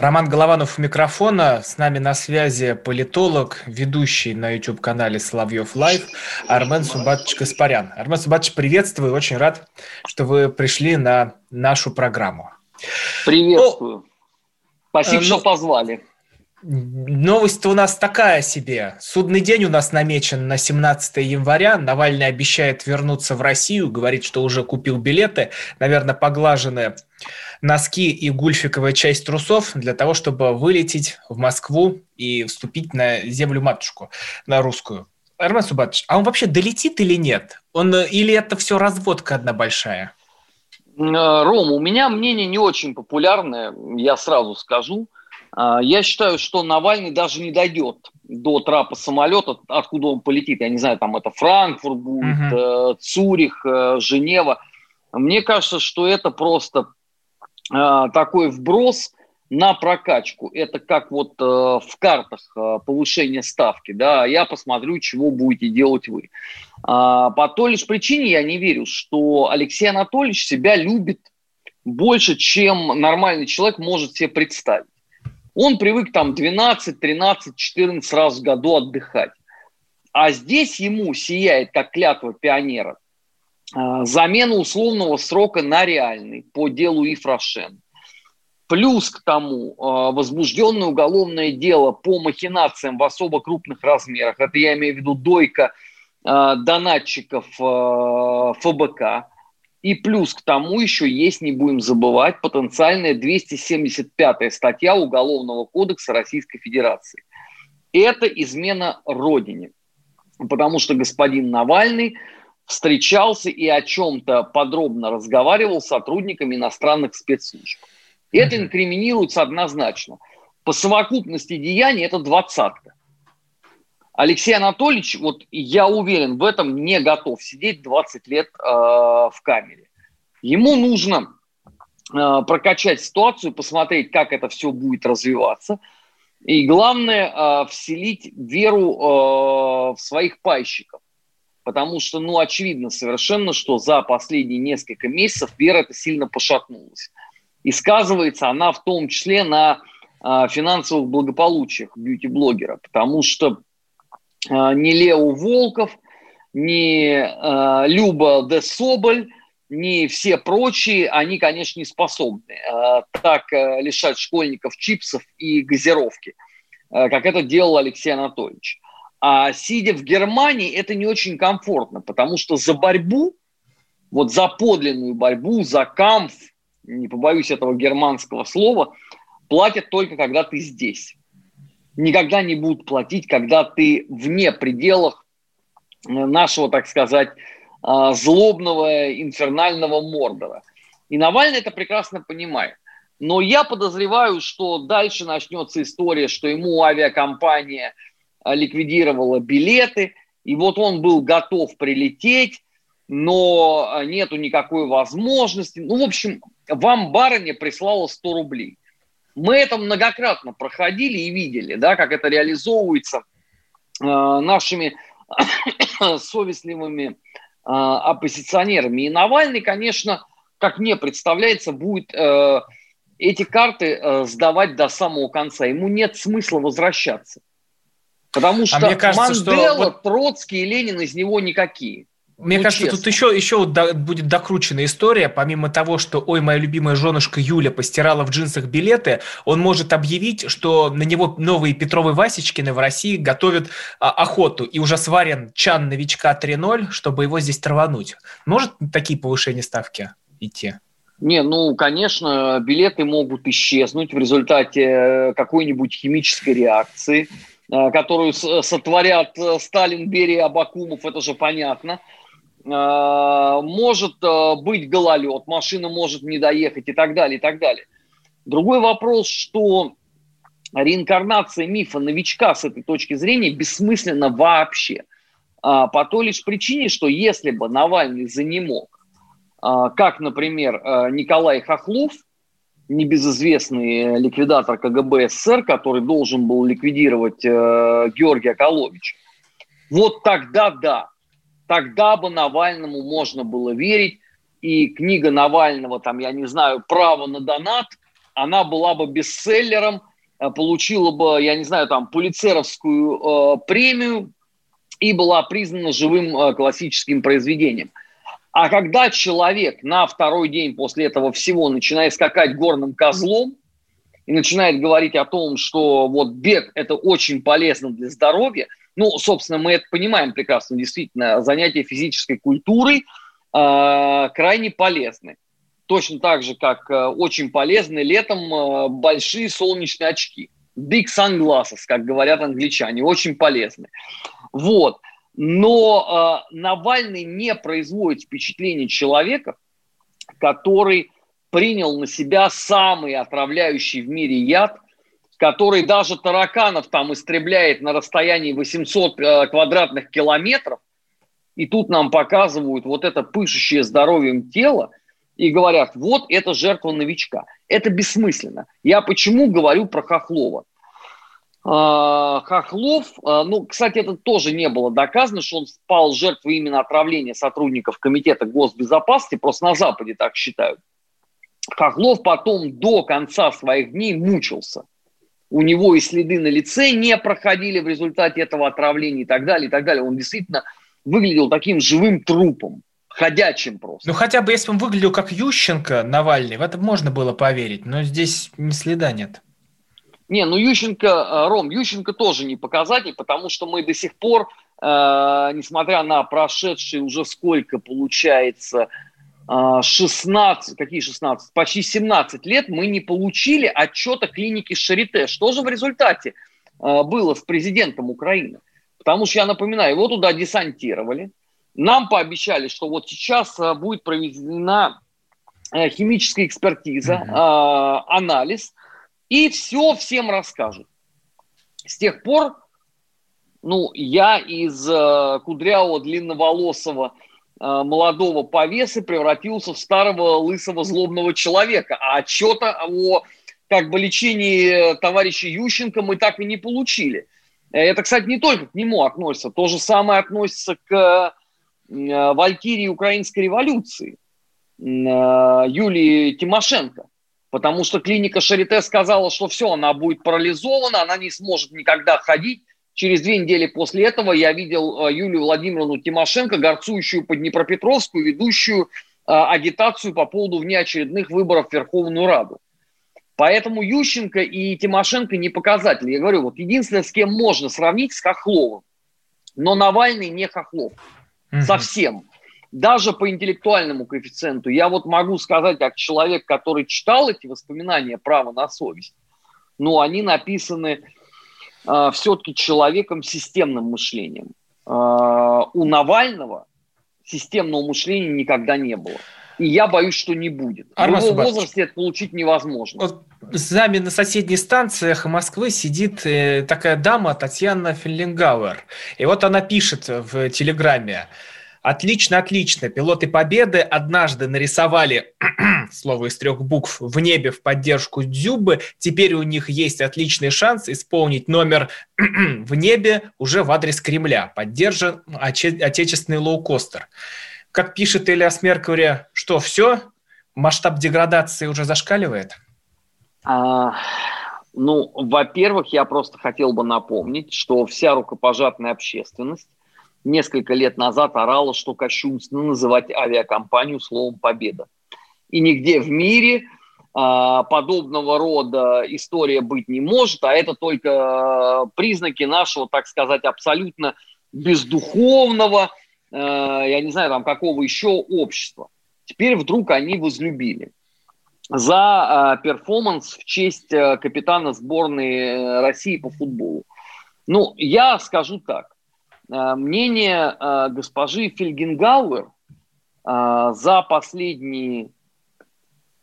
Роман Голованов у микрофона. С нами на связи политолог, ведущий на YouTube-канале Соловьев Лайв Армен Субатович Каспарян. Армен Субатович, приветствую. Очень рад, что вы пришли на нашу программу. Приветствую. Ну, Спасибо, ну, что позвали. Новость у нас такая себе. Судный день у нас намечен на 17 января. Навальный обещает вернуться в Россию, говорит, что уже купил билеты. Наверное, поглажены носки и гульфиковая часть трусов для того, чтобы вылететь в Москву и вступить на землю-матушку, на русскую. Армен Субатович, а он вообще долетит или нет? Он, или это все разводка одна большая? Э, Ром, у меня мнение не очень популярное, я сразу скажу. А, я считаю, что Навальный даже не дойдет до трапа самолета, откуда он полетит. Я не знаю, там это Франкфурт будет, угу. Цюрих, э, Женева. Мне кажется, что это просто э, такой вброс на прокачку. Это как вот в картах повышение ставки. Да, я посмотрю, чего будете делать вы. А, по той лишь причине я не верю, что Алексей Анатольевич себя любит больше, чем нормальный человек может себе представить. Он привык там 12, 13, 14 раз в году отдыхать. А здесь ему сияет, как клятва пионера, а, замена условного срока на реальный по делу Ифрашен. Плюс к тому а, возбужденное уголовное дело по махинациям в особо крупных размерах. Это я имею в виду дойка а, донатчиков ФБК. И плюс к тому еще есть, не будем забывать, потенциальная 275-я статья Уголовного кодекса Российской Федерации. Это измена Родине. Потому что господин Навальный встречался и о чем-то подробно разговаривал с сотрудниками иностранных спецслужб. Это инкриминируется однозначно. По совокупности деяний это двадцатка. Алексей Анатольевич, вот я уверен в этом, не готов сидеть 20 лет э, в камере. Ему нужно э, прокачать ситуацию, посмотреть, как это все будет развиваться. И главное, э, вселить веру э, в своих пайщиков. Потому что, ну, очевидно совершенно, что за последние несколько месяцев вера это сильно пошатнулась. И сказывается она в том числе на э, финансовых благополучиях бьюти-блогера. Потому что Э, ни Лео Волков, ни э, Люба де Соболь, ни все прочие, они, конечно, не способны э, так лишать школьников чипсов и газировки, как это делал Алексей Анатольевич. А сидя в Германии, это не очень комфортно, потому что за борьбу, вот за подлинную борьбу, за камф, не побоюсь этого германского слова, платят только когда ты здесь никогда не будут платить, когда ты вне пределах э, нашего, так сказать, э, злобного инфернального Мордора. И Навальный это прекрасно понимает. Но я подозреваю, что дальше начнется история, что ему авиакомпания э, ликвидировала билеты, и вот он был готов прилететь, но нету никакой возможности. Ну, в общем, вам барыня прислала 100 рублей. Мы это многократно проходили и видели, да, как это реализовывается э, нашими совестливыми э, оппозиционерами. И Навальный, конечно, как мне представляется, будет э, эти карты э, сдавать до самого конца. Ему нет смысла возвращаться. Потому а что а мне кажется, Мандела, что... Троцкий и Ленин из него никакие. Мне ну, кажется, честно. тут еще, еще будет докручена история. Помимо того, что, ой, моя любимая женушка Юля постирала в джинсах билеты, он может объявить, что на него новые Петровы Васечкины в России готовят а, охоту, и уже сварен чан новичка 3.0, чтобы его здесь травануть. Может такие повышения ставки идти? Не, ну, конечно, билеты могут исчезнуть в результате э, какой-нибудь химической реакции, э, которую сотворят э, Сталин, Берия, Абакумов, это же понятно – может э, быть гололед, машина может не доехать и так далее, и так далее. Другой вопрос, что реинкарнация мифа новичка с этой точки зрения бессмысленна вообще. А, по той лишь причине, что если бы Навальный занемог, а, как, например, а, Николай Хохлов, небезызвестный ликвидатор КГБ СССР, который должен был ликвидировать э, Георгия Коловича, вот тогда да, тогда бы Навальному можно было верить, и книга Навального, там, я не знаю, «Право на донат», она была бы бестселлером, э, получила бы, я не знаю, там, полицеровскую э, премию и была признана живым э, классическим произведением. А когда человек на второй день после этого всего начинает скакать горным козлом и начинает говорить о том, что вот бег – это очень полезно для здоровья, ну, собственно, мы это понимаем прекрасно, действительно, занятия физической культурой э, крайне полезны. Точно так же, как э, очень полезны летом э, большие солнечные очки. Big sunglasses, как говорят англичане, очень полезны. Вот. Но э, Навальный не производит впечатление человека, который принял на себя самый отравляющий в мире яд, который даже тараканов там истребляет на расстоянии 800 э, квадратных километров. И тут нам показывают вот это пышущее здоровьем тело и говорят, вот это жертва новичка. Это бессмысленно. Я почему говорю про Хохлова? А, Хохлов, а, ну, кстати, это тоже не было доказано, что он спал жертвой именно отравления сотрудников Комитета госбезопасности, просто на Западе так считают. Хохлов потом до конца своих дней мучился. У него и следы на лице не проходили в результате этого отравления и так далее, и так далее. Он действительно выглядел таким живым трупом, ходячим просто. Ну, хотя бы если он выглядел как Ющенко, Навальный, в это можно было поверить, но здесь ни следа нет. Не, ну Ющенко, э, Ром, Ющенко тоже не показатель, потому что мы до сих пор, э, несмотря на прошедшие уже сколько получается, 16, какие 16, почти 17 лет, мы не получили отчета клиники Шарите. Что же в результате э, было с президентом Украины? Потому что, я напоминаю, его туда десантировали, нам пообещали, что вот сейчас э, будет проведена э, химическая экспертиза, mm-hmm. анализ – и все всем расскажут. С тех пор, ну, я из э, кудрявого, длинноволосого, молодого повесы превратился в старого, лысого, злобного человека. А отчета о как бы лечении товарища Ющенко мы так и не получили. Это, кстати, не только к нему относится. То же самое относится к э, Валькирии украинской революции э, Юлии Тимошенко. Потому что клиника Шарите сказала, что все, она будет парализована, она не сможет никогда ходить. Через две недели после этого я видел э, Юлию Владимировну Тимошенко, горцующую по Днепропетровску, ведущую э, агитацию по поводу внеочередных выборов в Верховную Раду. Поэтому Ющенко и Тимошенко не показатели. Я говорю, вот единственное, с кем можно сравнить, с Хохловым. Но Навальный не Хохлов. Угу. Совсем даже по интеллектуальному коэффициенту, я вот могу сказать, как человек, который читал эти воспоминания «Право на совесть», ну, они написаны э, все-таки человеком системным мышлением. Э, у Навального системного мышления никогда не было. И я боюсь, что не будет. Арман В его возрасте это получить невозможно. Вот с нами на соседней станции Москвы сидит э, такая дама Татьяна Феллингауэр. И вот она пишет в Телеграме. Отлично, отлично. Пилоты Победы однажды нарисовали слово из трех букв в небе в поддержку Дзюбы. Теперь у них есть отличный шанс исполнить номер в небе уже в адрес Кремля. Поддержан отечественный лоукостер. Как пишет Элиас Меркури, что все? Масштаб деградации уже зашкаливает? А, ну, во-первых, я просто хотел бы напомнить, что вся рукопожатная общественность несколько лет назад орала, что кощунственно называть авиакомпанию словом «победа». И нигде в мире а, подобного рода история быть не может, а это только а, признаки нашего, так сказать, абсолютно бездуховного, а, я не знаю, там какого еще общества. Теперь вдруг они возлюбили за перформанс в честь капитана сборной э, России по футболу. Ну, я скажу так. Э, мнение э, госпожи Фельгенгауэр э, за последние,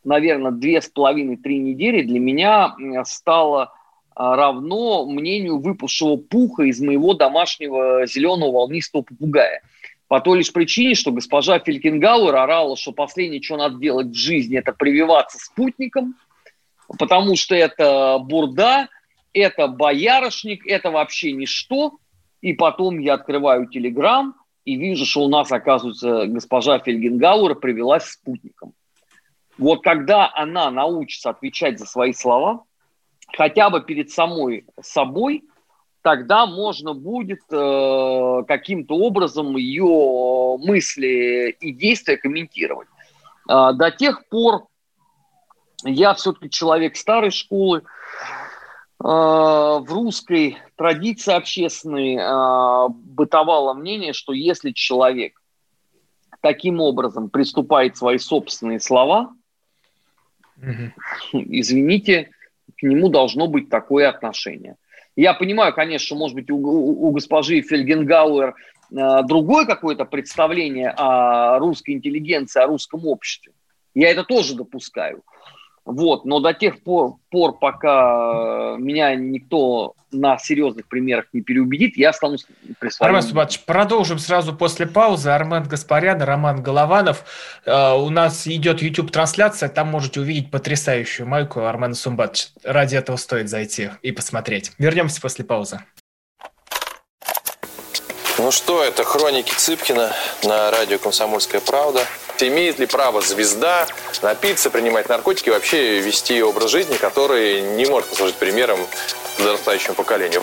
наверное, две с половиной-три недели для меня стало равно мнению выпавшего пуха из моего домашнего зеленого волнистого попугая. По той лишь причине, что госпожа Фелькингауэр орала, что последнее, что надо делать в жизни, это прививаться спутником, потому что это бурда, это боярышник, это вообще ничто. И потом я открываю Телеграм и вижу, что у нас, оказывается, госпожа Фельгенгауэр привелась спутником. Вот когда она научится отвечать за свои слова, хотя бы перед самой собой, тогда можно будет э, каким-то образом ее мысли и действия комментировать. Э, до тех пор я все-таки человек старой школы, в русской традиции общественной э, бытовало мнение, что если человек таким образом приступает свои собственные слова, угу. извините, к нему должно быть такое отношение. Я понимаю, конечно, может быть, у, у, госпожи Фельгенгауэр э, другое какое-то представление о русской интеллигенции, о русском обществе. Я это тоже допускаю. Вот, но до тех пор, пор, пока меня никто на серьезных примерах не переубедит, я останусь при своем. Армен Субатович, продолжим сразу после паузы. Армен Гаспарян, Роман Голованов. Uh, у нас идет YouTube-трансляция, там можете увидеть потрясающую майку Армена Сумбатовича. Ради этого стоит зайти и посмотреть. Вернемся после паузы. Ну что, это хроники Цыпкина на радио «Комсомольская правда». Имеет ли право звезда напиться, принимать наркотики, вообще вести образ жизни, который не может послужить примером подрастающему поколению?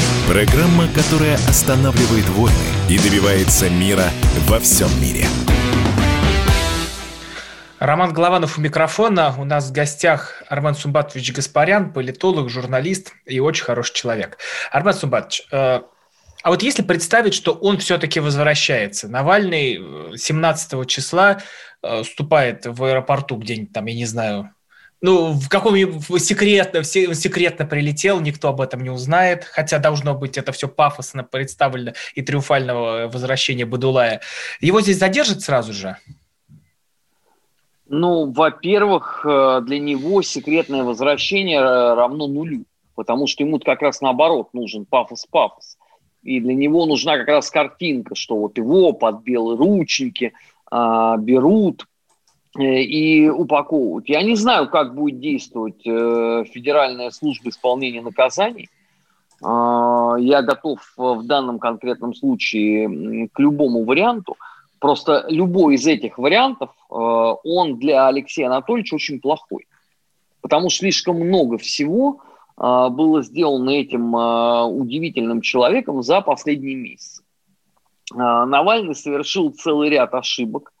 Программа, которая останавливает войны и добивается мира во всем мире. Роман Голованов у микрофона. У нас в гостях Арман Сумбатович Гаспарян, политолог, журналист и очень хороший человек. Арман Сумбатович, э, а вот если представить, что он все-таки возвращается, Навальный 17 э, числа э, вступает в аэропорту где-нибудь там, я не знаю, ну, в каком-нибудь секретно, секретно прилетел, никто об этом не узнает, хотя должно быть это все пафосно представлено и триумфального возвращения Бадулая. Его здесь задержат сразу же? Ну, во-первых, э, для него секретное возвращение э, равно нулю, потому что ему как раз наоборот нужен пафос-пафос. И для него нужна как раз картинка, что вот его под белые ручники а, берут, и упаковывать. Я не знаю, как будет действовать э, Федеральная служба исполнения наказаний. А, я готов в данном конкретном случае к любому варианту. Просто любой из этих вариантов, э, он для Алексея Анатольевича очень плохой. Потому что слишком много всего было сделано этим удивительным человеком за последние месяцы. Навальный совершил целый ряд ошибок – а,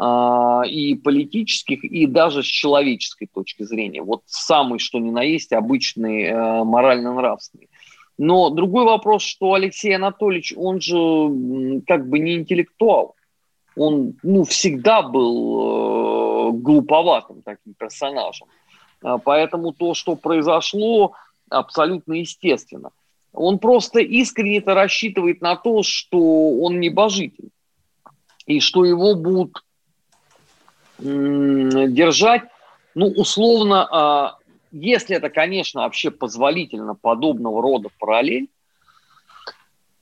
и политических, и даже с человеческой точки зрения. Вот самый, что ни на есть, обычный э, морально-нравственный. Но другой вопрос, что Алексей Анатольевич, он же как бы не интеллектуал. Он ну, всегда был э, глуповатым таким персонажем. А, поэтому то, что произошло, абсолютно естественно. Он просто искренне-то рассчитывает на то, что он небожитель. И что его будут держать, ну, условно, а, если это, конечно, вообще позволительно подобного рода параллель,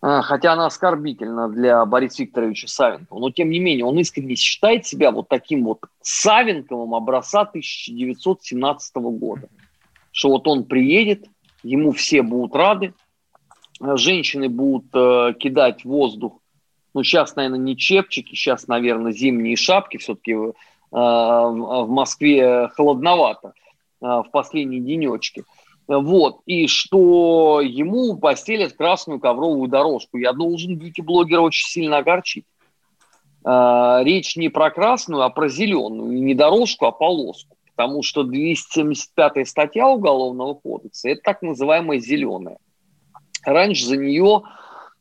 а, хотя она оскорбительна для Бориса Викторовича Савенкова, но тем не менее он искренне считает себя вот таким вот Савенковым образца 1917 года, что вот он приедет, ему все будут рады, женщины будут кидать воздух Ну, сейчас, наверное, не чепчики, сейчас, наверное, зимние шапки. Все-таки э, в Москве холодновато э, в последние денечки. Вот. И что ему постелят красную ковровую дорожку. Я должен бьюти-блогера очень сильно огорчить. Э, речь не про красную, а про зеленую. И не дорожку, а полоску. Потому что 275 статья Уголовного кодекса – это так называемая зеленая. Раньше за нее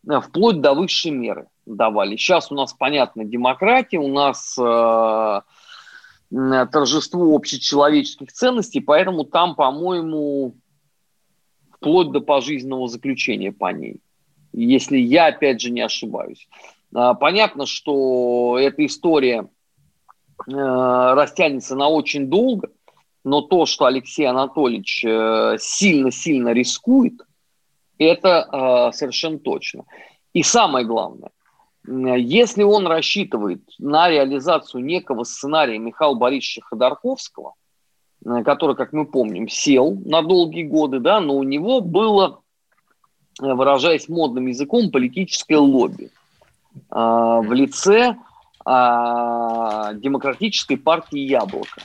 э, вплоть до высшей меры давали. Сейчас у нас, понятно, демократия, у нас э, торжество общечеловеческих ценностей, поэтому там, по-моему, вплоть до пожизненного заключения по ней, если я, опять же, не ошибаюсь. А, понятно, что эта история э, растянется на очень долго, но то, что Алексей Анатольевич э, сильно-сильно рискует, это совершенно точно. И самое главное, если он рассчитывает на реализацию некого сценария Михаила Борисовича Ходорковского – Э, который, как мы помним, сел на долгие годы, да, но у него было, э, выражаясь модным языком, политическое лобби а, в лице а, демократической партии «Яблоко»,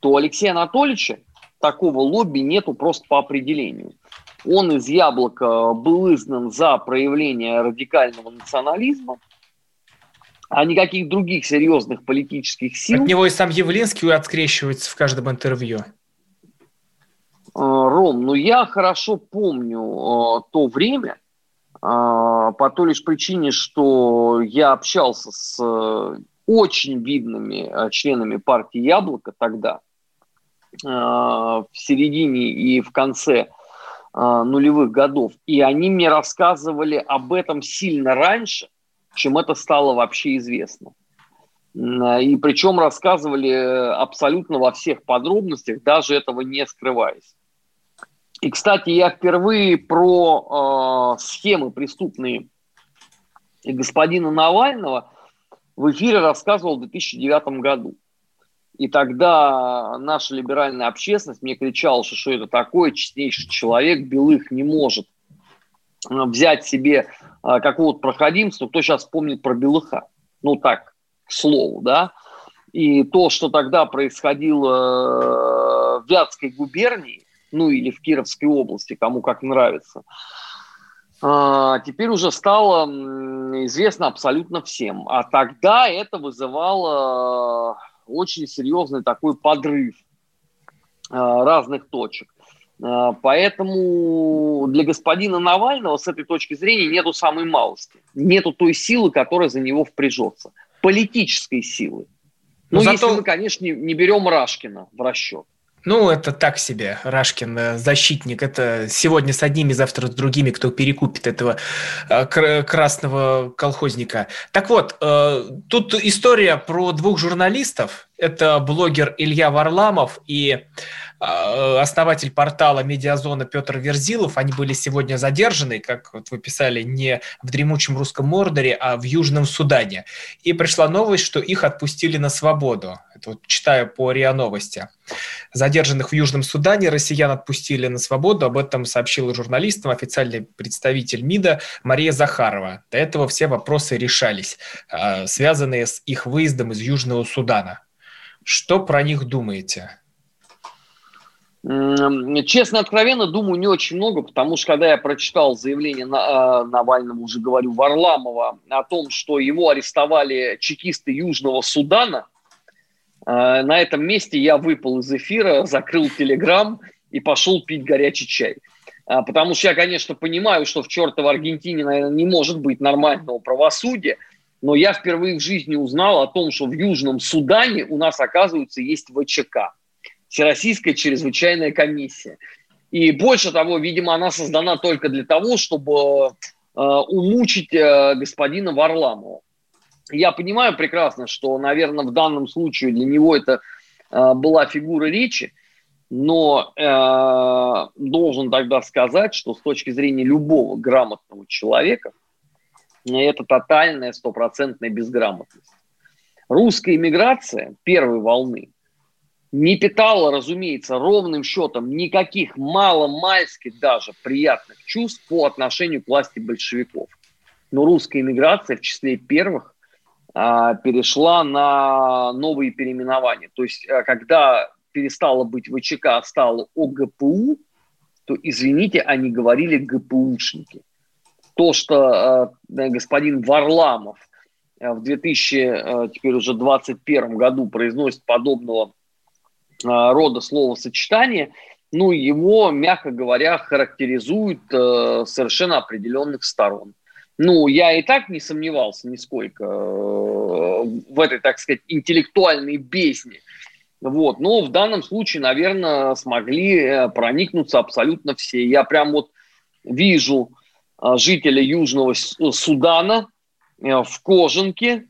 то Алексея Анатольевича такого лобби нету просто по определению. Он из «Яблока» был изгнан за проявление радикального национализма – а никаких других серьезных политических сил. От него и сам Явлинский открещивается в каждом интервью. А, Ром, ну я хорошо помню э, то время, э, по той лишь причине, что я общался с очень видными членами партии «Яблоко» тогда, в середине и в конце нулевых годов. И они мне рассказывали об этом сильно раньше, чем это стало вообще известно. И причем рассказывали абсолютно во всех подробностях, даже этого не скрываясь. И, кстати, я впервые про э, схемы преступные господина Навального в эфире рассказывал в 2009 году. И тогда наша либеральная общественность мне кричала, что, что это такое, честнейший человек, белых не может взять себе а, какого-то проходимца, кто сейчас помнит про Белыха. Ну так, к слову, да. И то, что тогда происходило э, в Вятской губернии, ну или в Кировской области, кому как нравится, теперь уже стало известно абсолютно всем. А тогда это вызывало очень серьезный такой подрыв а, разных точек. А, поэтому для господина Навального с этой точки зрения нету самой малости. Нету той силы, которая за него впряжется. Политической силы. Ну, зато... если мы, конечно, не, не берем Рашкина в расчет. Ну, это так себе, Рашкин, э, защитник. Это сегодня с одними, завтра с другими, кто перекупит этого э, красного колхозника. Так вот, э, тут история про двух журналистов. Это блогер Илья Варламов и основатель портала «Медиазона» Петр Верзилов, они были сегодня задержаны, как вот вы писали, не в дремучем русском Мордоре, а в Южном Судане. И пришла новость, что их отпустили на свободу. Вот читаю по РИА Новости. Задержанных в Южном Судане россиян отпустили на свободу. Об этом сообщила журналистам официальный представитель МИДа Мария Захарова. До этого все вопросы решались, а, связанные с их выездом из Южного Судана. Что про них думаете? Честно, откровенно, думаю, не очень много, потому что когда я прочитал заявление э, Навального, уже говорю, Варламова, о том, что его арестовали чекисты Южного Судана, на этом месте я выпал из эфира, закрыл телеграм и пошел пить горячий чай. А, потому что я, конечно, понимаю, что в чертовой Аргентине, наверное, не может быть нормального правосудия, но я впервые в жизни узнал о том, что в Южном Судане у нас, оказывается, есть ВЧК – Всероссийская чрезвычайная комиссия. И больше того, видимо, она создана только для того, чтобы э, умучить э, господина Варламова. Я понимаю прекрасно, что, наверное, в данном случае для него это э, была фигура речи, но э, должен тогда сказать, что с точки зрения любого грамотного человека это тотальная стопроцентная безграмотность. Русская иммиграция первой волны не питала, разумеется, ровным счетом никаких мало-мальски даже приятных чувств по отношению к власти большевиков. но русская иммиграция в числе первых перешла на новые переименования. То есть, а, когда перестало быть ВЧК, стало ОГПУ, то, извините, они говорили ГПУшники. То, что э, господин Варламов в 2000, теперь уже 2021 году произносит подобного рода словосочетание, ну, его, мягко говоря, характеризует э, совершенно определенных сторон. Ну, я и так не сомневался нисколько э, в этой, так сказать, интеллектуальной бездне. Вот. Но в данном случае, наверное, смогли э, проникнуться абсолютно все. Я прям вот вижу э, жителя Южного Судана в кожанке,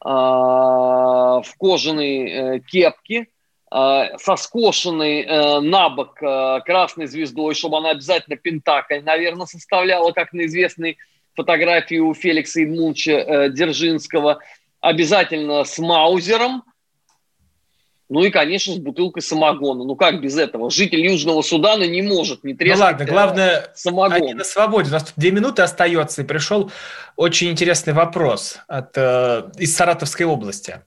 в кожаной кепке, со скошенной на бок красной звездой, чтобы она обязательно пентакль, наверное, составляла, как на известной фотографию у Феликса Едмуновича э, Дзержинского, обязательно с Маузером, ну и, конечно, с бутылкой самогона. Ну как без этого? Житель Южного Судана не может не трескать Ну ладно, главное, самогон. они на свободе. У нас тут две минуты остается, и пришел очень интересный вопрос от, э, из Саратовской области.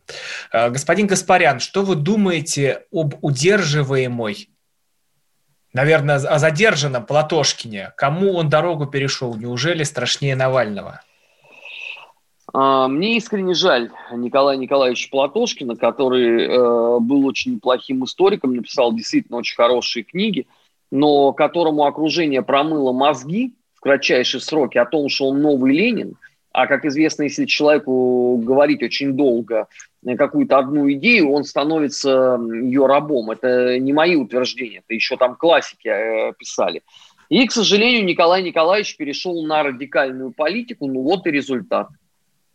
Э, господин Гаспарян, что вы думаете об удерживаемой наверное, о задержанном Платошкине. Кому он дорогу перешел? Неужели страшнее Навального? А, мне искренне жаль Николая Николаевича Платошкина, который э, был очень неплохим историком, написал действительно очень хорошие книги, но которому окружение промыло мозги в кратчайшие сроки о том, что он новый Ленин, а как известно, если человеку говорить очень долго какую-то одну идею, он становится ее рабом. Это не мои утверждения, это еще там классики э, писали. И, к сожалению, Николай Николаевич перешел на радикальную политику, ну вот и результат.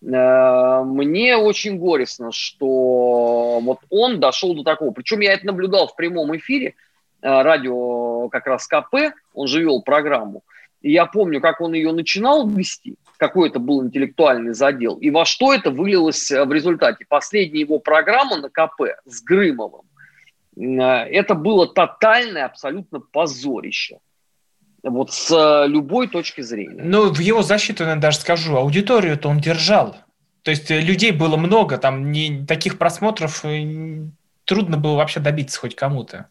Э, мне очень горестно, что вот он дошел до такого. Причем я это наблюдал в прямом эфире, э, радио как раз КП, он же вел программу. И я помню, как он ее начинал вести, какой это был интеллектуальный задел, и во что это вылилось э, в результате. Последняя его программа на КП с Грымовым, э, это было тотальное абсолютно позорище. Вот с э, любой точки зрения. Ну, в его защиту, я даже скажу, аудиторию-то он держал. То есть людей было много, там не, таких просмотров трудно было вообще добиться хоть кому-то.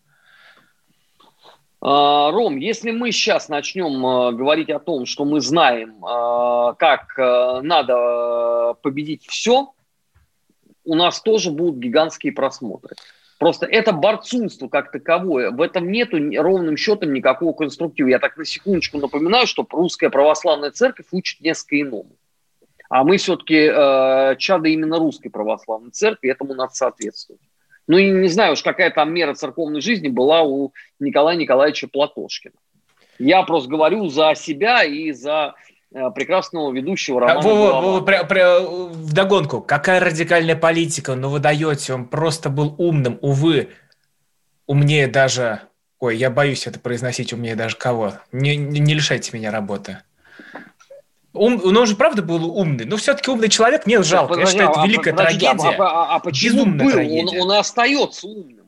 А, Ром, если мы сейчас начнем а, говорить о том, что мы знаем, а, как надо победить все, у нас тоже будут гигантские просмотры. Просто это борцунство как таковое. В этом нету ровным счетом никакого конструктива. Я так на секундочку напоминаю, что русская православная церковь учит несколько иному. А мы все-таки э, чада именно русской православной церкви, этому надо соответствовать. Ну, и не знаю уж, какая там мера церковной жизни была у Николая Николаевича Платошкина. Я просто говорю за себя и за э, прекрасного ведущего а, Романа во, во, при, при, Вдогонку, какая радикальная политика, ну вы даете, он просто был умным, увы, умнее даже... Ой, я боюсь это произносить, умнее даже кого. Не, не, не лишайте меня работы. Ум, ну, он же правда был умный, но все-таки умный человек не жалко. Подожди, Я считаю, это а, великая подожди, а, трагедия. А, а, а почему был? Трагедия. Он, он и остается умным.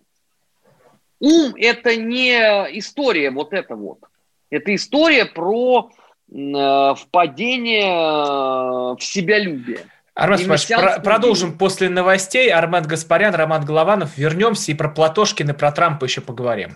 Ум – это не история вот это вот. Это история про э, впадение э, в себялюбие. Арман Спаш, про- продолжим после новостей. Арман Гаспарян, Роман Голованов. Вернемся и про Платошкина, про Трампа еще поговорим.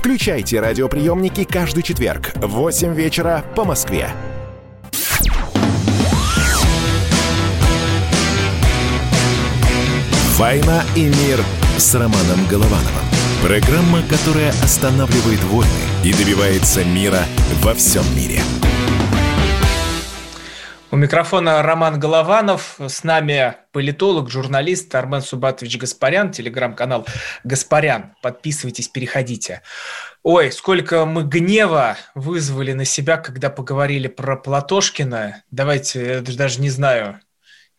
Включайте радиоприемники каждый четверг в 8 вечера по Москве. «Война и мир» с Романом Головановым. Программа, которая останавливает войны и добивается мира во всем мире. У микрофона Роман Голованов, с нами политолог, журналист Армен Субатович Гаспарян, телеграм-канал Гаспарян. Подписывайтесь, переходите. Ой, сколько мы гнева вызвали на себя, когда поговорили про Платошкина. Давайте, даже не знаю,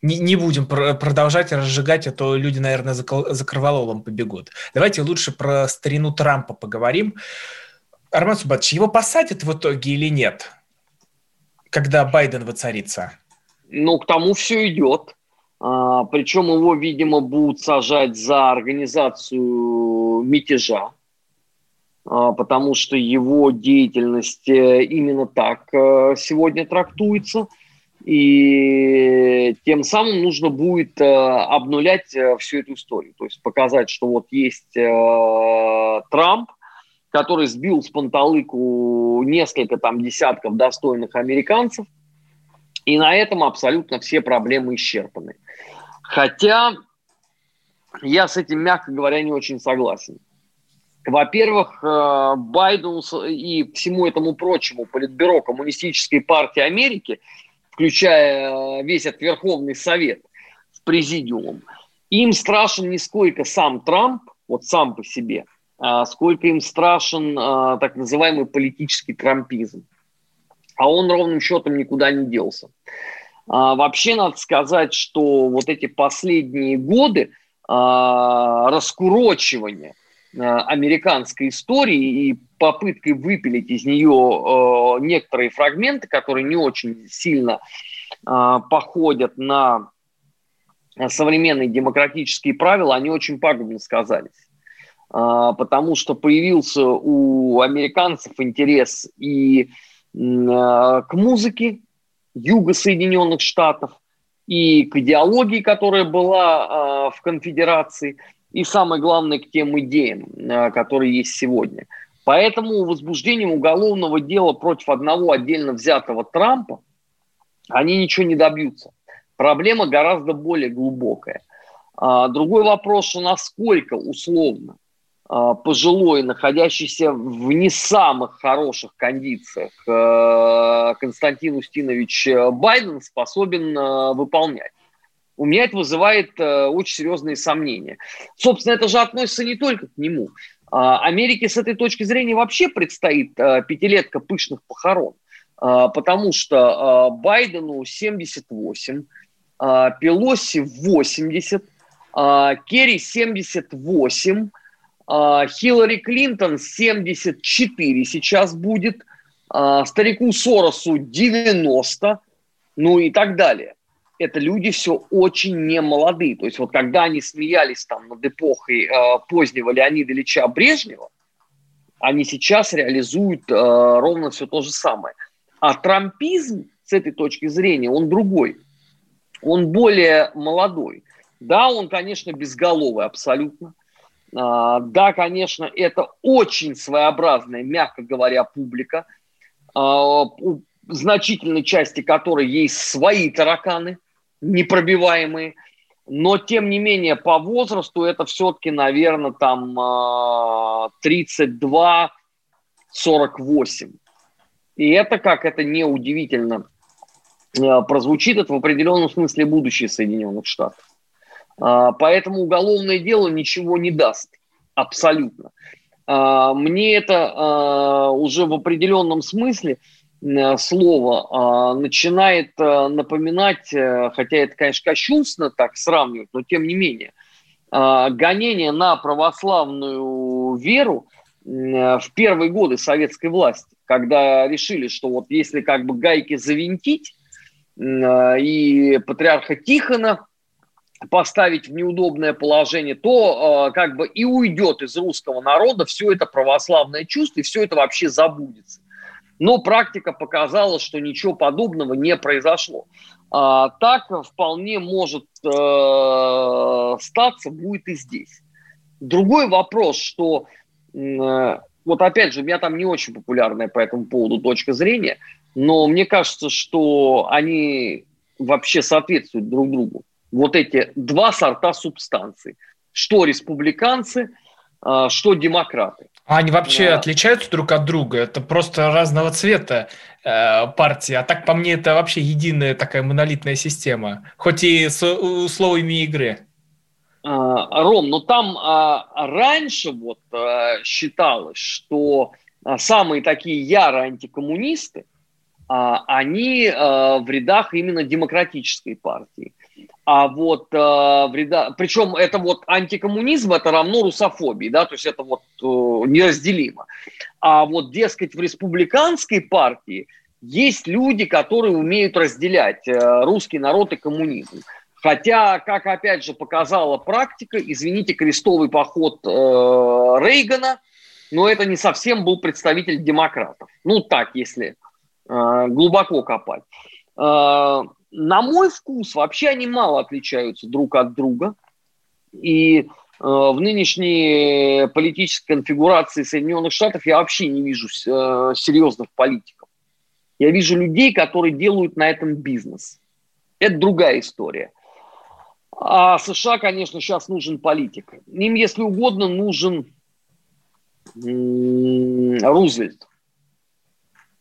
не, не будем продолжать разжигать, а то люди, наверное, за, за побегут. Давайте лучше про старину Трампа поговорим. Армен Субатович, его посадят в итоге или нет? Когда Байден воцарится? Ну, к тому все идет. А, причем его, видимо, будут сажать за организацию мятежа, а, потому что его деятельность э, именно так э, сегодня трактуется. И тем самым нужно будет э, обнулять всю эту историю. То есть показать, что вот есть Трамп, который сбил с панталыку несколько там десятков достойных американцев, и на этом абсолютно все проблемы исчерпаны. Хотя я с этим, мягко говоря, не очень согласен. Во-первых, э, Байдену и всему этому прочему политбюро Коммунистической партии Америки, включая э, весь этот Верховный Совет с президиумом, им страшен не сколько сам Трамп, вот сам по себе – сколько им страшен а, так называемый политический трампизм. А он ровным счетом никуда не делся. А, вообще надо сказать, что вот эти последние годы раскурочивания американской истории и попыткой выпилить из нее некоторые фрагменты, которые не очень сильно походят на современные демократические правила, они очень пагубно сказались. А, потому что появился у американцев интерес и а, к музыке Юга Соединенных Штатов, и к идеологии, которая была а, в конфедерации, и самое главное, к тем идеям, которые есть сегодня. Поэтому возбуждением уголовного дела против одного отдельно взятого Трампа они ничего не добьются. Проблема гораздо более глубокая. Другой вопрос, насколько условно пожилой, находящийся в не самых хороших кондициях, э, Константин Устинович Байден способен э, выполнять. У меня это вызывает э, очень серьезные сомнения. Собственно, это же относится не только к нему. А, Америке с этой точки зрения вообще предстоит пятилетка пышных похорон, потому что Байдену 78, Пелоси 80, Керри 78, а, Хиллари Клинтон 74 сейчас будет, а, старику Соросу 90, ну и так далее. Это люди все очень немолодые. То есть вот когда они смеялись там над эпохой э, позднего Леонида Ильича Брежнева, они сейчас реализуют ровно все то же самое. А трампизм с этой точки зрения, он другой. Он более молодой. Да, он, конечно, безголовый абсолютно. А, да, конечно, это очень своеобразная, мягко говоря, публика, а, у значительной части которой есть свои тараканы, непробиваемые, но тем не менее по возрасту это все-таки, наверное, там 32-48. И это, как это неудивительно прозвучит, это в определенном смысле будущее Соединенных Штатов. А, поэтому уголовное дело ничего не даст. Абсолютно. А, мне это а, уже в определенном смысле слово начинает напоминать, э, хотя это, конечно, кощунственно так сравнивать, но тем не менее, гонение на православную веру в первые годы советской власти, когда решили, что вот если как бы гайки завинтить, и патриарха Тихона поставить в неудобное положение, то э, как бы и уйдет из русского народа все это православное чувство, и все это вообще забудется. Но практика показала, что ничего подобного не произошло. А, так вполне может э, статься, будет и здесь. Другой вопрос, что э, вот опять же, у меня там не очень популярная по этому поводу точка зрения, но мне кажется, что они вообще соответствуют друг другу. Вот эти два сорта субстанций. Что республиканцы, а, что демократы. А они вообще да. отличаются друг от друга? Это просто разного цвета э, партии. А так, по мне, это вообще единая такая монолитная система. Хоть и с условиями игры. А, Ром, но там а, раньше вот а, считалось, что а, самые такие ярые антикоммунисты, они в рядах именно демократической партии. А вот э, вреда, причем это вот антикоммунизм, это равно русофобии, да, то есть это вот э, неразделимо. А вот, дескать, в республиканской партии есть люди, которые умеют разделять э, русский народ и коммунизм. Хотя, как опять же показала практика, извините, крестовый поход э, Рейгана, но это не совсем был представитель демократов. Ну так, если э, глубоко копать. Э, на мой вкус, вообще они мало отличаются друг от друга. И э, в нынешней политической конфигурации Соединенных Штатов я вообще не вижу э, серьезных политиков. Я вижу людей, которые делают на этом бизнес. Это другая история. А США, конечно, сейчас нужен политик. Им, если угодно, нужен Рузвельт.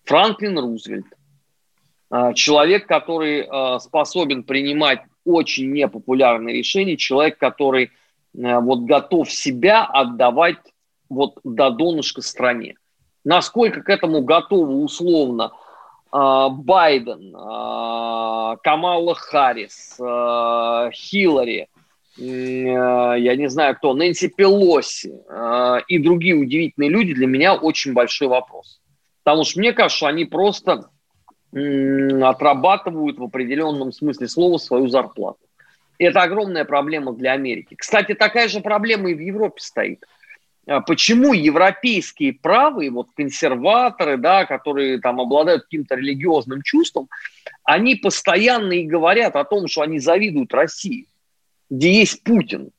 Франклин Рузвельт. А, человек, который а, способен принимать очень непопулярные решения, человек, который а, вот готов себя отдавать вот до донышка стране. Насколько к этому готовы условно Байден, Камала Харрис, Хиллари, я не знаю кто, Нэнси Пелоси и другие удивительные люди, для меня очень большой вопрос. Потому что мне кажется, что они просто отрабатывают в определенном смысле слова свою зарплату. Это огромная проблема для Америки. Кстати, такая же проблема и в Европе стоит. А почему европейские правые, вот консерваторы, да, которые там обладают каким-то религиозным чувством, они постоянно и говорят о том, что они завидуют России, где есть Путин,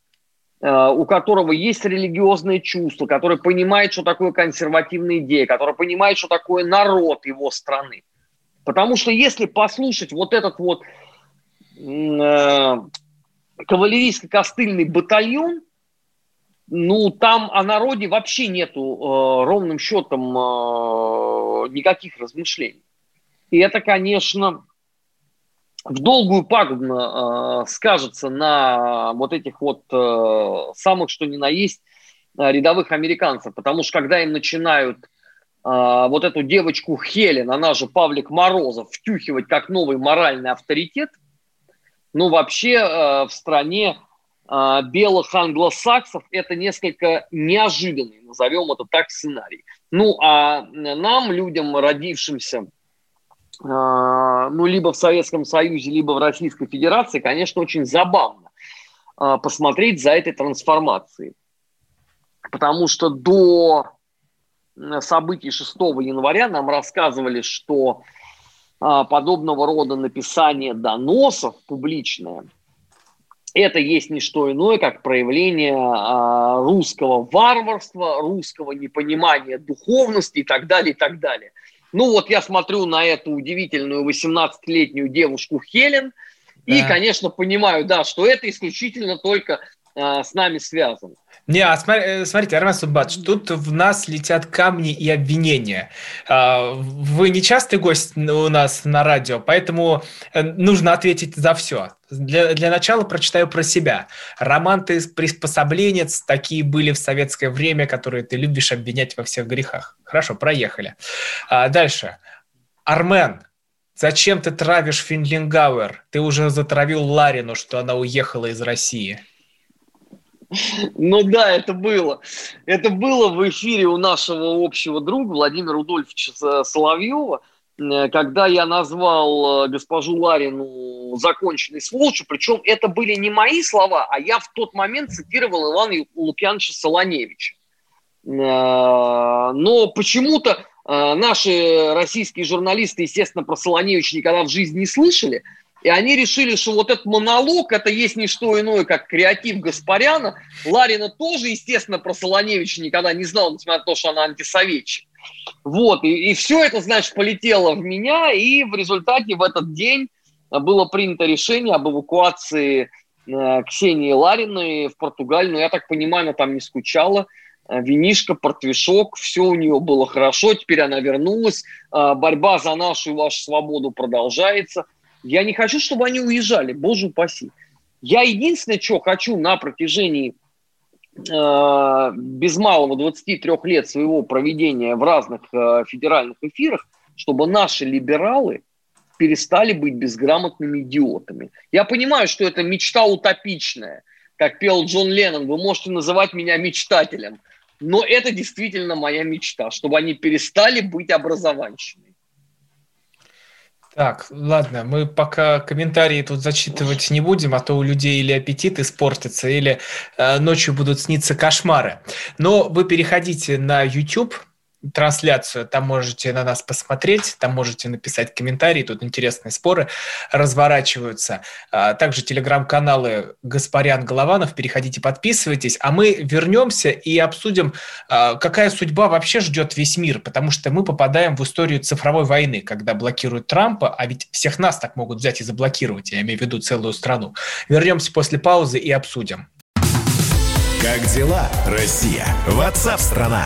а, у которого есть религиозное чувство, который понимает, что такое консервативная идея, который понимает, что такое народ его страны. Потому что если послушать вот этот вот э, кавалерийско-костыльный батальон, ну, там о народе вообще нету э, ровным счетом э, никаких размышлений. И это, конечно, в долгую пагубно э, скажется на вот этих вот э, самых, что ни на есть, э, рядовых американцев. Потому что когда им начинают а, вот эту девочку Хелен, она же Павлик Морозов, втюхивать как новый моральный авторитет, ну, вообще э, в стране э, белых англосаксов это несколько неожиданный, назовем это так, сценарий. Ну, а нам, людям, родившимся, э, ну, либо в Советском Союзе, либо в Российской Федерации, конечно, очень забавно посмотреть за этой трансформацией. Потому что до событий 6 января нам рассказывали, что а, подобного рода написание доносов публичное это есть не что иное, как проявление а, русского варварства, русского непонимания духовности и так далее, и так далее. Ну вот я смотрю на эту удивительную 18-летнюю девушку Хелен да. и, конечно, понимаю, да, что это исключительно только а, с нами связано. Не, а э, смотрите, Армен Суббатович, тут в нас летят камни и обвинения. А, вы не частый гость у нас на радио, поэтому э, нужно ответить за все. Для, для начала прочитаю про себя. Роман ты приспособленец, такие были в советское время, которые ты любишь обвинять во всех грехах. Хорошо, проехали. А, дальше. Армен, зачем ты травишь Финлингауэр? Ты уже затравил Ларину, что она уехала из России. Ну да, это было. Это было в эфире у нашего общего друга Владимира Рудольфовича Соловьева, э, когда я назвал э, госпожу Ларину законченной сволочью, причем это были не мои слова, а я в тот момент цитировал Ивана Лукьяновича Солоневича. Э, но почему-то наши российские журналисты, естественно, про Солоневича никогда в жизни не слышали – И они решили, что вот этот монолог, это есть не что иное, как креатив Гаспаряна. Ларина тоже, естественно, про Солоневича никогда не знал, несмотря на то, что она антисоветчик. Вот, и, и все это, значит, полетело в меня, и в результате в этот день было принято решение об эвакуации э, Ксении Лариной в Португалию. Но я так понимаю, она там не скучала. Э, винишка, портвишок, все у нее было хорошо, теперь она вернулась. Э, борьба за нашу и вашу свободу продолжается. Я не хочу, чтобы они уезжали, боже упаси. Я единственное, что хочу на протяжении э, без малого 23 лет своего проведения в разных э, федеральных эфирах, чтобы наши либералы перестали быть безграмотными идиотами. Я понимаю, что это мечта утопичная, как пел Джон Леннон, вы можете называть меня мечтателем, но это действительно моя мечта, чтобы они перестали быть образованщиками. Так, ладно, мы пока комментарии тут зачитывать не будем, а то у людей или аппетит испортится, или э, ночью будут сниться кошмары. Но вы переходите на YouTube, трансляцию, там можете на нас посмотреть, там можете написать комментарии, тут интересные споры разворачиваются. А, также телеграм-каналы Гаспарян Голованов, переходите, подписывайтесь, а мы вернемся и обсудим, а, какая судьба вообще ждет весь мир, потому что мы попадаем в историю цифровой войны, когда блокируют Трампа, а ведь всех нас так могут взять и заблокировать, я имею в виду целую страну. Вернемся после паузы и обсудим. Как дела, Россия? Ватсап-страна!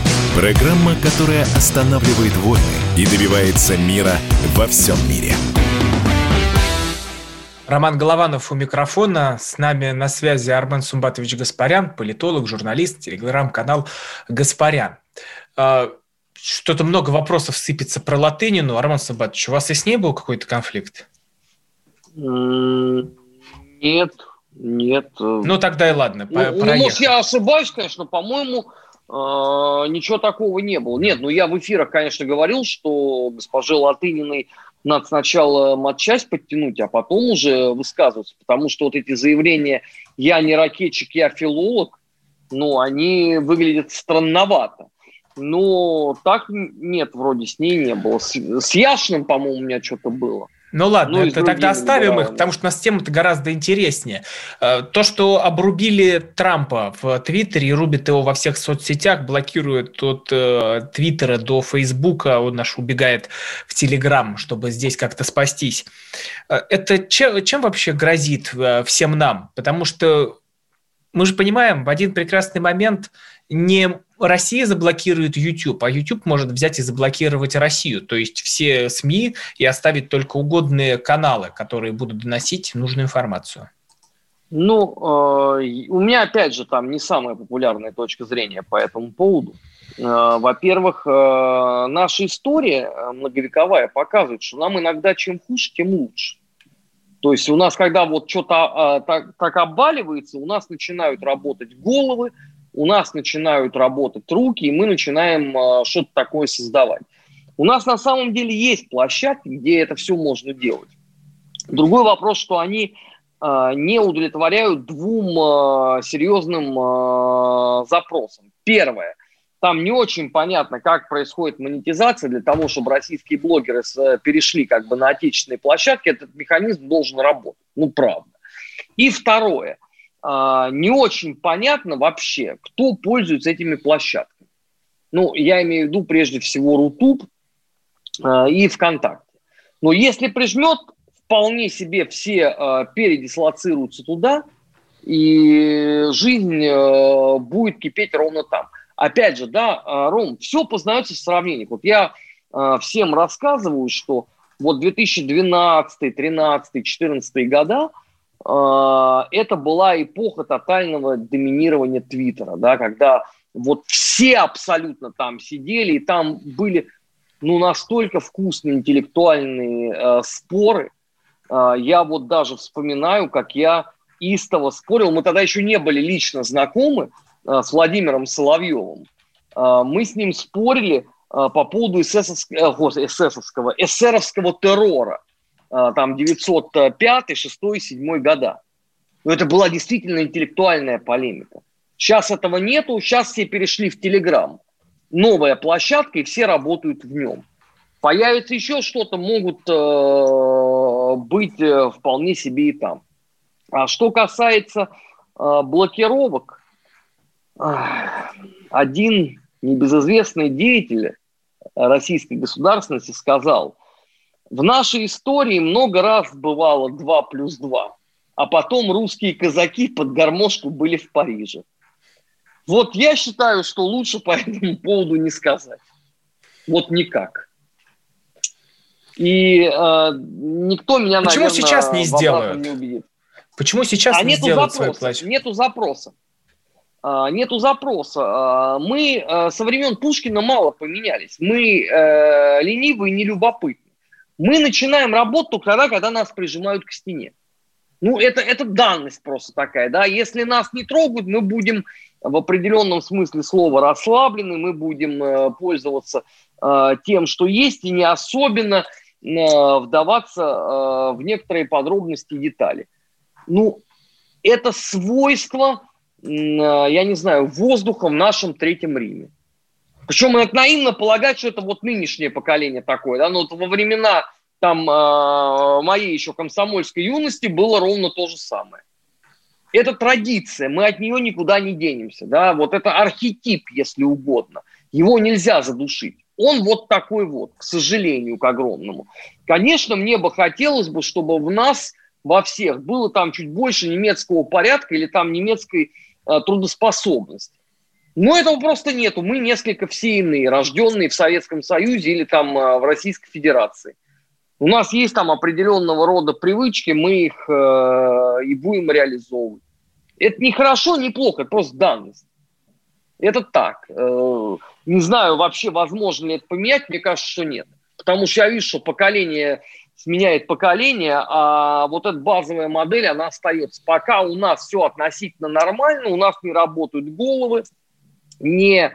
Программа, которая останавливает войны и добивается мира во всем мире. Роман Голованов у микрофона. С нами на связи Армен Сумбатович Гаспарян, политолог, журналист, телеграм-канал «Гаспарян». А, что-то много вопросов сыпется про Латынину. Армен Сумбатович, у вас и с ней был какой-то конфликт? Нет, нет. Ну, тогда и ладно. Ну, ну, может, я ошибаюсь, конечно, по-моему, ничего такого не было. Нет, ну я в эфирах, конечно, говорил, что госпоже Латыниной надо сначала матчасть подтянуть, а потом уже высказываться, потому что вот эти заявления «я не ракетчик, я филолог», ну, они выглядят странновато. Но так нет, вроде с ней не было. С, с Яшиным, по-моему, у меня что-то было. Ну ладно, ну, это тогда оставим их, потому что у нас тема-то гораздо интереснее. Э, то, что обрубили Трампа в Твиттере и рубят его во всех соцсетях, блокируют от э, Твиттера до Фейсбука, он наш убегает в Телеграм, чтобы здесь как-то спастись. Э, это чем, чем вообще грозит всем нам? Потому что мы же понимаем, в один прекрасный момент не Россия заблокирует YouTube, а YouTube может взять и заблокировать Россию, то есть все СМИ и оставить только угодные каналы, которые будут доносить нужную информацию. Ну, э, у меня, опять же, там не самая популярная точка зрения по этому поводу. Э, во-первых, э, наша история многовековая показывает, что нам иногда чем хуже, тем лучше. То есть у нас, когда вот что-то э, так, так обваливается, у нас начинают работать головы, у нас начинают работать руки, и мы начинаем э, что-то такое создавать. У нас на самом деле есть площадки, где это все можно делать. Другой вопрос, что они э, не удовлетворяют двум э, серьезным э, запросам. Первое. Там не очень понятно, как происходит монетизация для того, чтобы российские блогеры с, перешли как бы на отечественные площадки. Этот механизм должен работать. Ну, правда. И второе – а, не очень понятно вообще, кто пользуется этими площадками. Ну, я имею в виду прежде всего Рутуб а, и ВКонтакте. Но если прижмет, вполне себе все а, передислоцируются туда, и жизнь будет кипеть ровно там. Опять же, да, Ром, все познается в сравнениях. Вот я всем рассказываю, что вот 2012, 2013, 2014 года – а, это была эпоха тотального доминирования Твиттера, да, когда вот все абсолютно там сидели, и там были ну, настолько вкусные интеллектуальные э, споры, А, я вот даже вспоминаю, как я истово спорил, мы тогда еще не были лично знакомы а, с Владимиром Соловьевым. А, мы с ним спорили по поводу эсэсовского, эсэсовского, эсеровского террора, там 905, 6, 7 года. Но это была действительно интеллектуальная полемика. Сейчас этого нету, сейчас все перешли в Телеграм. Новая площадка, и все работают в нем. Появится еще что-то, могут э, быть э, вполне себе и там. А что касается э, блокировок, э, один небезызвестный деятель российской государственности сказал, в нашей истории много раз бывало 2 плюс 2, а потом русские казаки под гармошку были в Париже. Вот я считаю, что лучше по этому поводу не сказать. Вот никак. И э, никто меня, Почему наверное, сейчас не сделают? Не убедит. Почему сейчас а не нету сделают запроса, свой плащ? Нету запроса. А, нету запроса. А, мы а, со времен Пушкина мало поменялись. Мы а, ленивые, нелюбопытны. Мы начинаем работу только тогда, когда нас прижимают к стене. Ну, это, это данность просто такая, да. Если нас не трогают, мы будем в определенном смысле слова расслаблены, мы будем э, пользоваться э, тем, что есть, и не особенно Э, вдаваться э, в некоторые подробности и детали. Ну, это свойство, э, я не знаю, воздуха в нашем Третьем Риме. Причем это наивно полагать, что это вот нынешнее поколение такое. Да? Но вот во времена там, моей еще комсомольской юности было ровно то же самое. Это традиция, мы от нее никуда не денемся. Да? Вот это архетип, если угодно. Его нельзя задушить. Он вот такой вот, к сожалению, к огромному. Конечно, мне бы хотелось бы, чтобы в нас, во всех, было там чуть больше немецкого порядка или там немецкой э, трудоспособности. Но этого просто нету. Мы несколько все иные, рожденные в Советском Союзе или там э, в Российской Федерации. У нас есть там определенного рода привычки, мы их э, и будем реализовывать. Это не хорошо, не плохо, это просто данность. Это так. Э, не знаю вообще, возможно ли это поменять, мне кажется, что нет. Потому что я вижу, что поколение сменяет поколение, а вот эта базовая модель, она остается. Пока у нас все относительно нормально, у нас не работают головы, не э,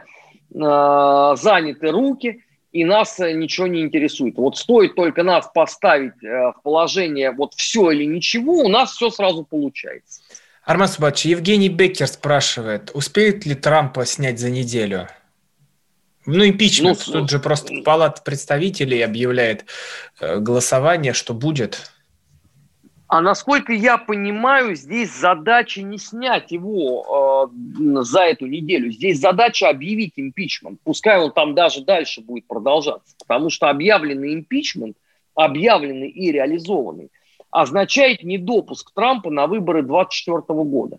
заняты руки, и нас ничего не интересует. Вот стоит только нас поставить э, в положение вот все или ничего, у нас все сразу получается. Арман Субатович, Евгений Беккер спрашивает, успеет ли Трампа снять за неделю? Ну, импичмент. Ну, Тут же просто палата представителей объявляет э, голосование, что будет. А насколько я понимаю, здесь задача не снять его э, за эту неделю. Здесь задача объявить импичмент. Пускай он там даже дальше будет продолжаться. Потому что объявленный импичмент, объявленный и реализованный, означает недопуск Трампа на выборы 2024 года.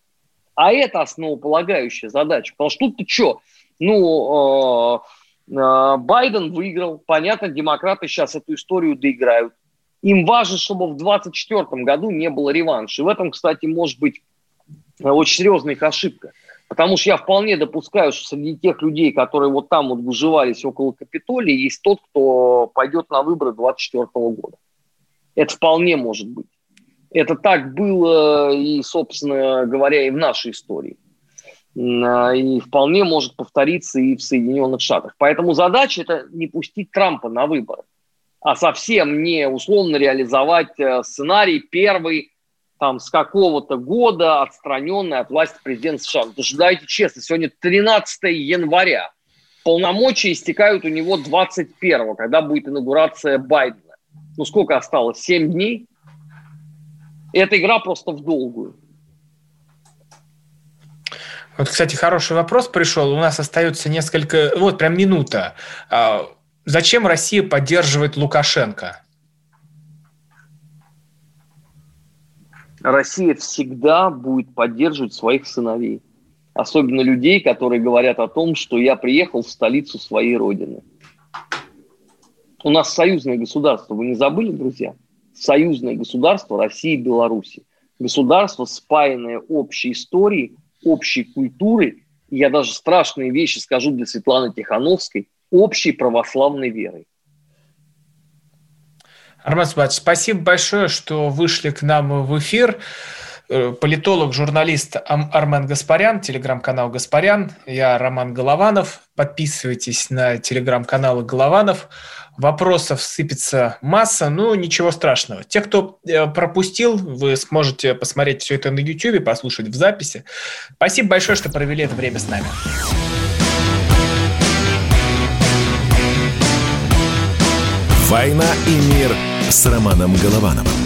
А это основополагающая задача. Потому что тут-то что? Ну, э, Байден выиграл. Понятно, демократы сейчас эту историю доиграют. Им важно, чтобы в 2024 году не было реванша. И в этом, кстати, может быть очень серьезная их ошибка. Потому что я вполне допускаю, что среди тех людей, которые вот там вот выживались около Капитолия, есть тот, кто пойдет на выборы 2024 года. Это вполне может быть. Это так было и, собственно говоря, и в нашей истории. А, и вполне может повториться и в Соединенных Штатах. Поэтому задача – это не пустить Трампа на выборы, а совсем не условно реализовать э, сценарий первый, там, с какого-то года отстраненный от власти президент США. Потому честно, сегодня 13 января. Полномочия истекают у него 21 когда будет инаугурация Байдена ну сколько осталось, 7 дней. эта игра просто в долгую. Вот, кстати, хороший вопрос пришел. У нас остается несколько, вот прям минута. Зачем Россия поддерживает Лукашенко? Россия всегда будет поддерживать своих сыновей. Особенно людей, которые говорят о том, что я приехал в столицу своей родины. У нас союзное государство, вы не забыли, друзья? Союзное государство России и Беларуси. Государство, спаянное общей историей, общей культурой, я даже страшные вещи скажу для Светланы Тихановской, общей православной верой. Арман Субатович, спасибо большое, что вышли к нам в эфир. Э, политолог, журналист Армен Гаспарян, телеграм-канал Гаспарян. Я Роман Голованов. Подписывайтесь на телеграм-каналы Голованов. Вопросов сыпется масса, но ничего страшного. Те, кто э, пропустил, вы сможете посмотреть все это на YouTube, послушать в записи. Спасибо большое, что провели это время с нами. «Война и мир» с Романом Головановым.